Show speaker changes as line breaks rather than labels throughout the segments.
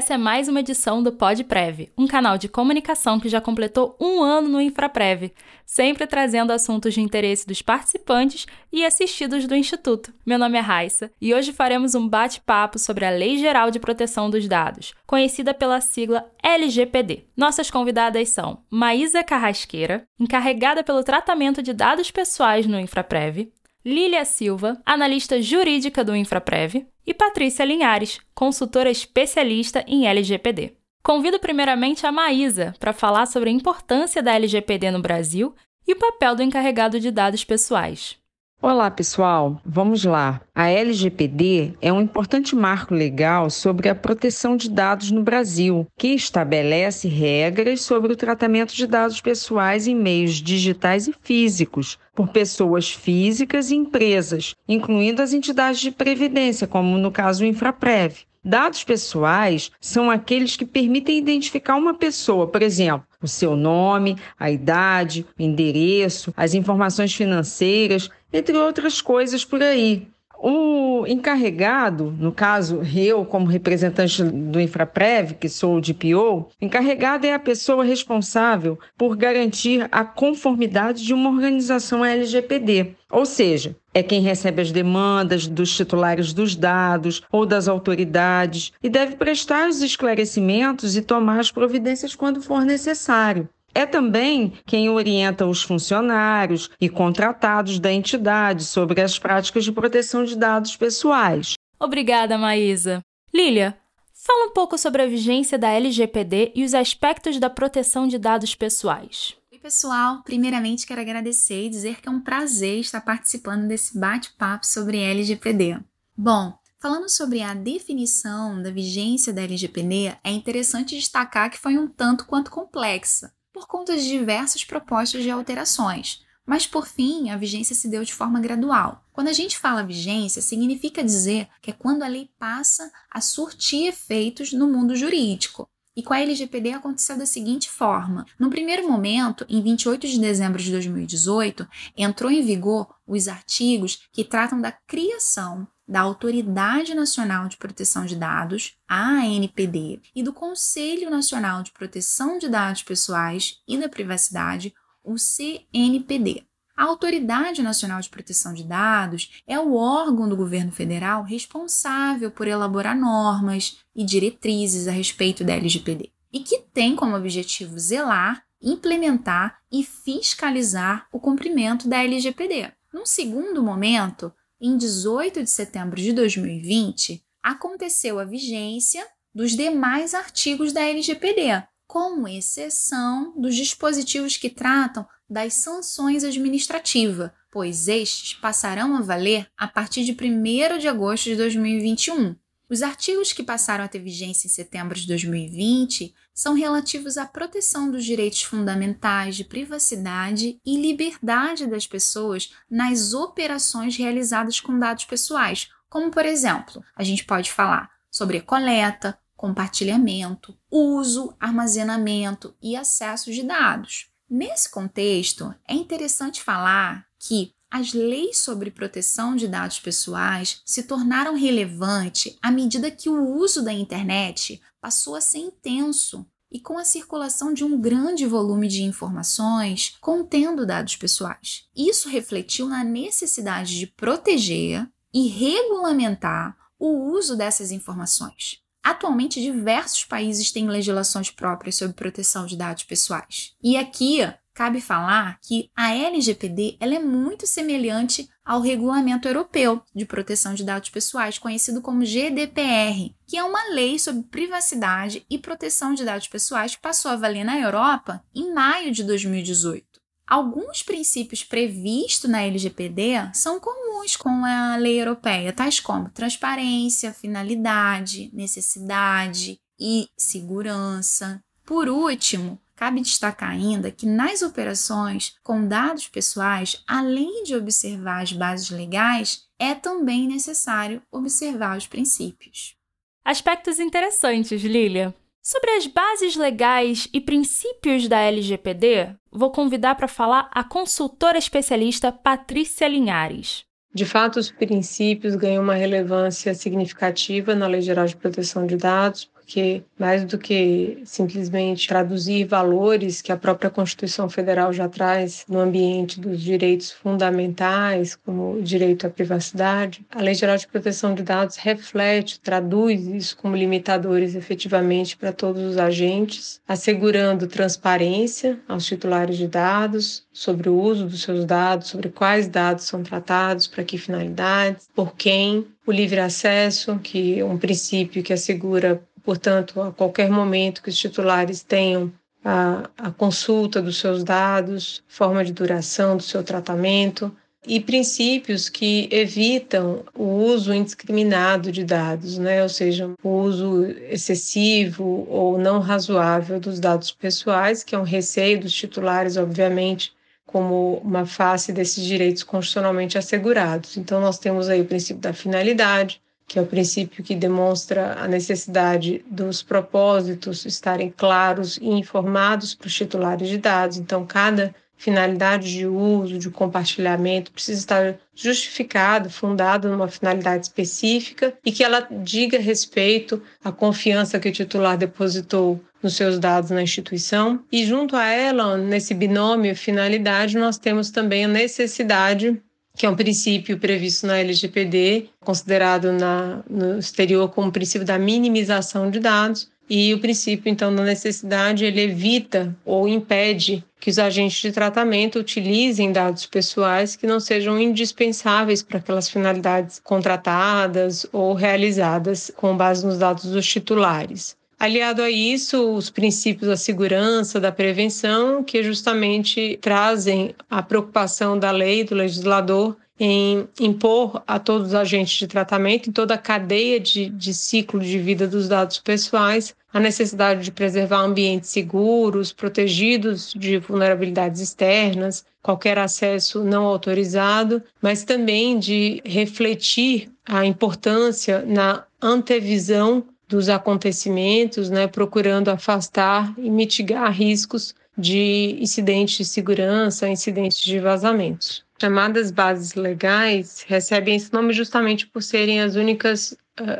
Essa é mais uma edição do PodPrev, um canal de comunicação que já completou um ano no InfraPrev, sempre trazendo assuntos de interesse dos participantes e assistidos do Instituto. Meu nome é Raissa e hoje faremos um bate-papo sobre a Lei Geral de Proteção dos Dados, conhecida pela sigla LGPD. Nossas convidadas são Maísa Carrasqueira, encarregada pelo tratamento de dados pessoais no InfraPrev, Lília Silva, analista jurídica do InfraPrev, e Patrícia Linhares, consultora especialista em LGPD. Convido primeiramente a Maísa para falar sobre a importância da LGPD no Brasil e o papel do encarregado de dados pessoais.
Olá, pessoal. Vamos lá. A LGPD é um importante marco legal sobre a proteção de dados no Brasil, que estabelece regras sobre o tratamento de dados pessoais em meios digitais e físicos por pessoas físicas e empresas, incluindo as entidades de previdência, como no caso o Infraprev. Dados pessoais são aqueles que permitem identificar uma pessoa, por exemplo, o seu nome, a idade, o endereço, as informações financeiras, entre outras coisas por aí. O encarregado, no caso eu como representante do Infraprev, que sou o DPO, encarregado é a pessoa responsável por garantir a conformidade de uma organização LGPD, ou seja, é quem recebe as demandas dos titulares dos dados ou das autoridades e deve prestar os esclarecimentos e tomar as providências quando for necessário. É também quem orienta os funcionários e contratados da entidade sobre as práticas de proteção de dados pessoais.
Obrigada, Maísa. Lília, fala um pouco sobre a vigência da LGPD e os aspectos da proteção de dados pessoais.
Oi, pessoal. Primeiramente, quero agradecer e dizer que é um prazer estar participando desse bate-papo sobre LGPD. Bom, Falando sobre a definição da vigência da LGPD, é interessante destacar que foi um tanto quanto complexa por conta de diversas propostas de alterações. Mas, por fim, a vigência se deu de forma gradual. Quando a gente fala vigência, significa dizer que é quando a lei passa a surtir efeitos no mundo jurídico. E com a LGPD aconteceu da seguinte forma: no primeiro momento, em 28 de dezembro de 2018, entrou em vigor os artigos que tratam da criação da Autoridade Nacional de Proteção de Dados, a ANPD, e do Conselho Nacional de Proteção de Dados Pessoais e da Privacidade, o CNPD. A Autoridade Nacional de Proteção de Dados é o órgão do governo federal responsável por elaborar normas e diretrizes a respeito da LGPD e que tem como objetivo zelar, implementar e fiscalizar o cumprimento da LGPD. Num segundo momento, em 18 de setembro de 2020, aconteceu a vigência dos demais artigos da LGPD, com exceção dos dispositivos que tratam das sanções administrativas, pois estes passarão a valer a partir de 1 de agosto de 2021. Os artigos que passaram a ter vigência em setembro de 2020 são relativos à proteção dos direitos fundamentais de privacidade e liberdade das pessoas nas operações realizadas com dados pessoais, como, por exemplo, a gente pode falar sobre coleta, compartilhamento, uso, armazenamento e acesso de dados. Nesse contexto, é interessante falar que as leis sobre proteção de dados pessoais se tornaram relevantes à medida que o uso da internet passou a ser intenso e com a circulação de um grande volume de informações contendo dados pessoais. Isso refletiu na necessidade de proteger e regulamentar o uso dessas informações. Atualmente, diversos países têm legislações próprias sobre proteção de dados pessoais. E aqui cabe falar que a LGPD ela é muito semelhante ao Regulamento Europeu de Proteção de Dados Pessoais, conhecido como GDPR, que é uma lei sobre privacidade e proteção de dados pessoais que passou a valer na Europa em maio de 2018. Alguns princípios previstos na LGPD são comuns com a lei europeia, tais como transparência, finalidade, necessidade e segurança. Por último, Cabe destacar ainda que nas operações com dados pessoais, além de observar as bases legais, é também necessário observar os princípios.
Aspectos interessantes, Lilia. Sobre as bases legais e princípios da LGPD, vou convidar para falar a consultora especialista Patrícia Linhares.
De fato, os princípios ganham uma relevância significativa na Lei Geral de Proteção de Dados, porque mais do que simplesmente traduzir valores que a própria Constituição Federal já traz no ambiente dos direitos fundamentais, como o direito à privacidade, a Lei Geral de Proteção de Dados reflete, traduz isso como limitadores efetivamente para todos os agentes, assegurando transparência aos titulares de dados sobre o uso dos seus dados, sobre quais dados são tratados, para que finalidades, por quem, o livre acesso, que é um princípio que assegura, portanto, a qualquer momento que os titulares tenham a, a consulta dos seus dados, forma de duração do seu tratamento, e princípios que evitam o uso indiscriminado de dados, né? ou seja, o uso excessivo ou não razoável dos dados pessoais, que é um receio dos titulares, obviamente, como uma face desses direitos constitucionalmente assegurados. Então, nós temos aí o princípio da finalidade, que é o princípio que demonstra a necessidade dos propósitos estarem claros e informados para os titulares de dados. Então, cada finalidade de uso, de compartilhamento, precisa estar justificado, fundado numa finalidade específica e que ela diga respeito à confiança que o titular depositou nos seus dados na instituição. E junto a ela, nesse binômio finalidade, nós temos também a necessidade que é um princípio previsto na LGPD, considerado na, no exterior como o princípio da minimização de dados, e o princípio, então, da necessidade, ele evita ou impede que os agentes de tratamento utilizem dados pessoais que não sejam indispensáveis para aquelas finalidades contratadas ou realizadas com base nos dados dos titulares. Aliado a isso, os princípios da segurança, da prevenção, que justamente trazem a preocupação da lei, do legislador, em impor a todos os agentes de tratamento, em toda a cadeia de, de ciclo de vida dos dados pessoais, a necessidade de preservar ambientes seguros, protegidos de vulnerabilidades externas, qualquer acesso não autorizado, mas também de refletir a importância na antevisão dos acontecimentos, né, procurando afastar e mitigar riscos de incidentes de segurança, incidentes de vazamentos chamadas bases legais recebem esse nome justamente por serem as únicas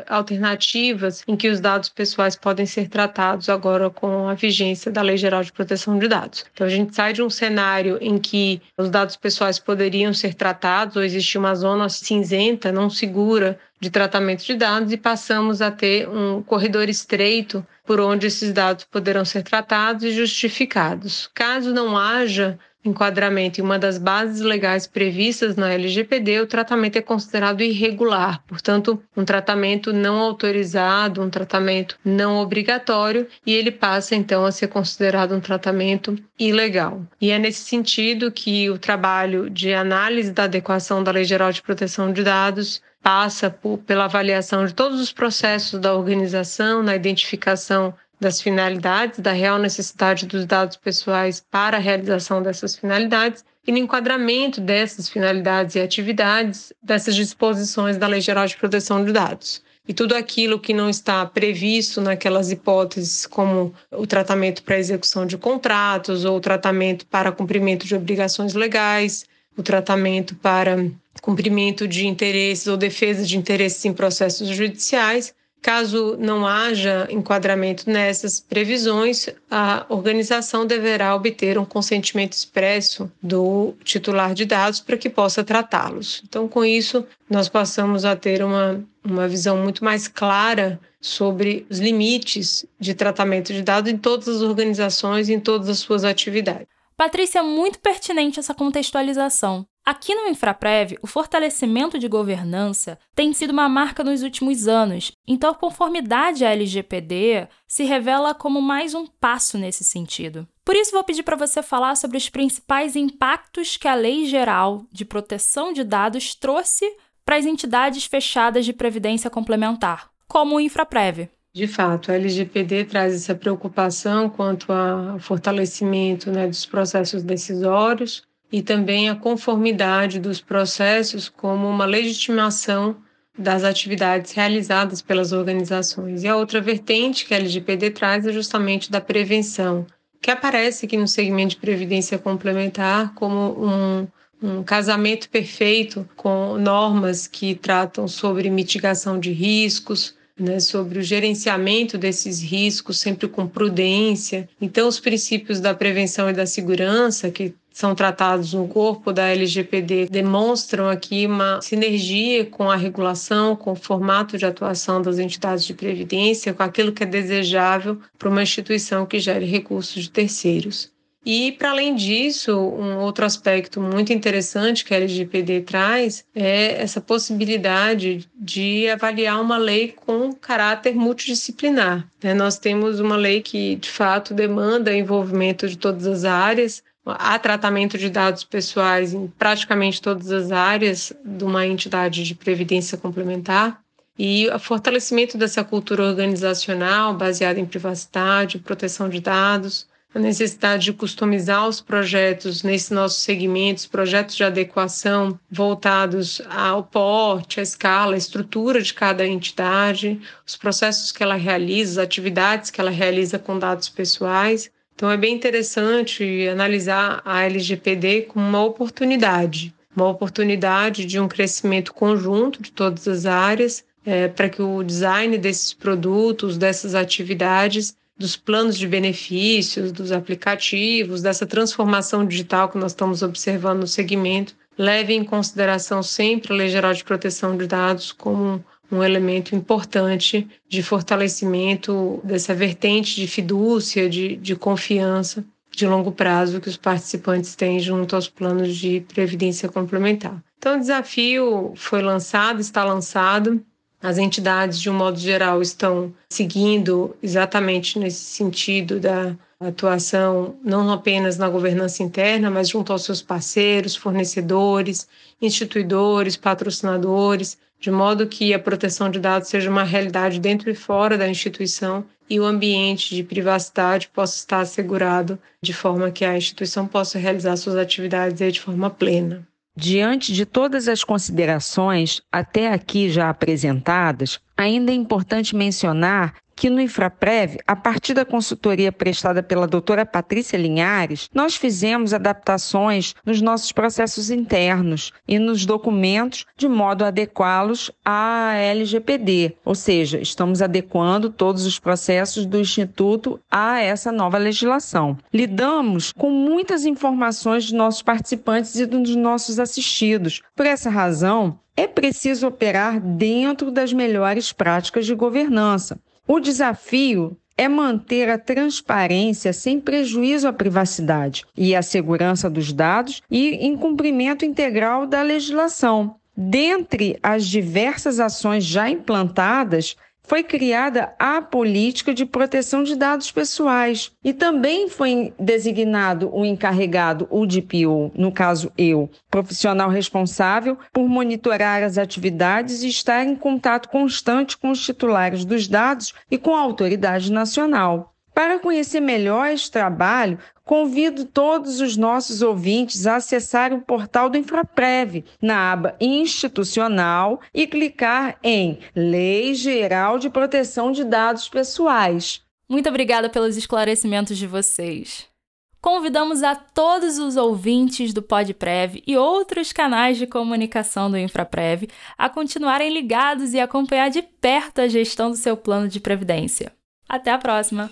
alternativas em que os dados pessoais podem ser tratados agora com a vigência da Lei Geral de Proteção de Dados. Então a gente sai de um cenário em que os dados pessoais poderiam ser tratados ou existia uma zona cinzenta, não segura de tratamento de dados e passamos a ter um corredor estreito por onde esses dados poderão ser tratados e justificados. Caso não haja enquadramento em uma das bases legais previstas na LGPD, o tratamento é considerado irregular, portanto, um tratamento não autorizado, um tratamento não obrigatório, e ele passa então a ser considerado um tratamento ilegal. E é nesse sentido que o trabalho de análise da adequação da Lei Geral de Proteção de Dados passa por, pela avaliação de todos os processos da organização, na identificação das finalidades, da real necessidade dos dados pessoais para a realização dessas finalidades e no enquadramento dessas finalidades e atividades dessas disposições da Lei Geral de Proteção de Dados. E tudo aquilo que não está previsto naquelas hipóteses, como o tratamento para execução de contratos ou o tratamento para cumprimento de obrigações legais, o tratamento para cumprimento de interesses ou defesa de interesses em processos judiciais, Caso não haja enquadramento nessas previsões, a organização deverá obter um consentimento expresso do titular de dados para que possa tratá-los. Então, com isso, nós passamos a ter uma, uma visão muito mais clara sobre os limites de tratamento de dados em todas as organizações em todas as suas atividades.
Patrícia, é muito pertinente essa contextualização. Aqui no Infraprev, o fortalecimento de governança tem sido uma marca nos últimos anos, então a conformidade à LGPD se revela como mais um passo nesse sentido. Por isso, vou pedir para você falar sobre os principais impactos que a Lei Geral de Proteção de Dados trouxe para as entidades fechadas de previdência complementar, como o Infraprev.
De fato, a LGPD traz essa preocupação quanto ao fortalecimento né, dos processos decisórios e também a conformidade dos processos como uma legitimação das atividades realizadas pelas organizações. E a outra vertente que a LGPD traz é justamente da prevenção, que aparece aqui no segmento de previdência complementar como um, um casamento perfeito com normas que tratam sobre mitigação de riscos, né, sobre o gerenciamento desses riscos, sempre com prudência. Então, os princípios da prevenção e da segurança, que são tratados no corpo da LGPD demonstram aqui uma sinergia com a regulação, com o formato de atuação das entidades de previdência, com aquilo que é desejável para uma instituição que gere recursos de terceiros. E, para além disso, um outro aspecto muito interessante que a LGPD traz é essa possibilidade de avaliar uma lei com caráter multidisciplinar. Né? Nós temos uma lei que, de fato, demanda envolvimento de todas as áreas, há tratamento de dados pessoais em praticamente todas as áreas de uma entidade de previdência complementar. E o fortalecimento dessa cultura organizacional baseada em privacidade, proteção de dados, a necessidade de customizar os projetos nesses nossos segmentos, projetos de adequação voltados ao porte, à escala, à estrutura de cada entidade, os processos que ela realiza, as atividades que ela realiza com dados pessoais. Então é bem interessante analisar a LGPD como uma oportunidade, uma oportunidade de um crescimento conjunto de todas as áreas, é, para que o design desses produtos, dessas atividades, dos planos de benefícios, dos aplicativos, dessa transformação digital que nós estamos observando no segmento, leve em consideração sempre a Lei Geral de Proteção de Dados como um elemento importante de fortalecimento dessa vertente de fidúcia, de, de confiança de longo prazo que os participantes têm junto aos planos de previdência complementar. Então, o desafio foi lançado, está lançado. As entidades, de um modo geral, estão seguindo exatamente nesse sentido da atuação não apenas na governança interna, mas junto aos seus parceiros, fornecedores, instituidores, patrocinadores, de modo que a proteção de dados seja uma realidade dentro e fora da instituição e o ambiente de privacidade possa estar assegurado de forma que a instituição possa realizar suas atividades de forma plena.
Diante de todas as considerações até aqui já apresentadas, ainda é importante mencionar que no Infraprev, a partir da consultoria prestada pela doutora Patrícia Linhares, nós fizemos adaptações nos nossos processos internos e nos documentos de modo a adequá-los à LGPD, ou seja, estamos adequando todos os processos do Instituto a essa nova legislação. Lidamos com muitas informações dos nossos participantes e dos nossos assistidos. Por essa razão, é preciso operar dentro das melhores práticas de governança. O desafio é manter a transparência sem prejuízo à privacidade e à segurança dos dados e em cumprimento integral da legislação. Dentre as diversas ações já implantadas, foi criada a política de proteção de dados pessoais e também foi designado o encarregado, o DPO, no caso eu, profissional responsável por monitorar as atividades e estar em contato constante com os titulares dos dados e com a autoridade nacional. Para conhecer melhor este trabalho, convido todos os nossos ouvintes a acessar o portal do Infraprev na aba Institucional e clicar em Lei Geral de Proteção de Dados Pessoais.
Muito obrigada pelos esclarecimentos de vocês. Convidamos a todos os ouvintes do PodPrev e outros canais de comunicação do Infraprev a continuarem ligados e acompanhar de perto a gestão do seu plano de previdência. Até a próxima!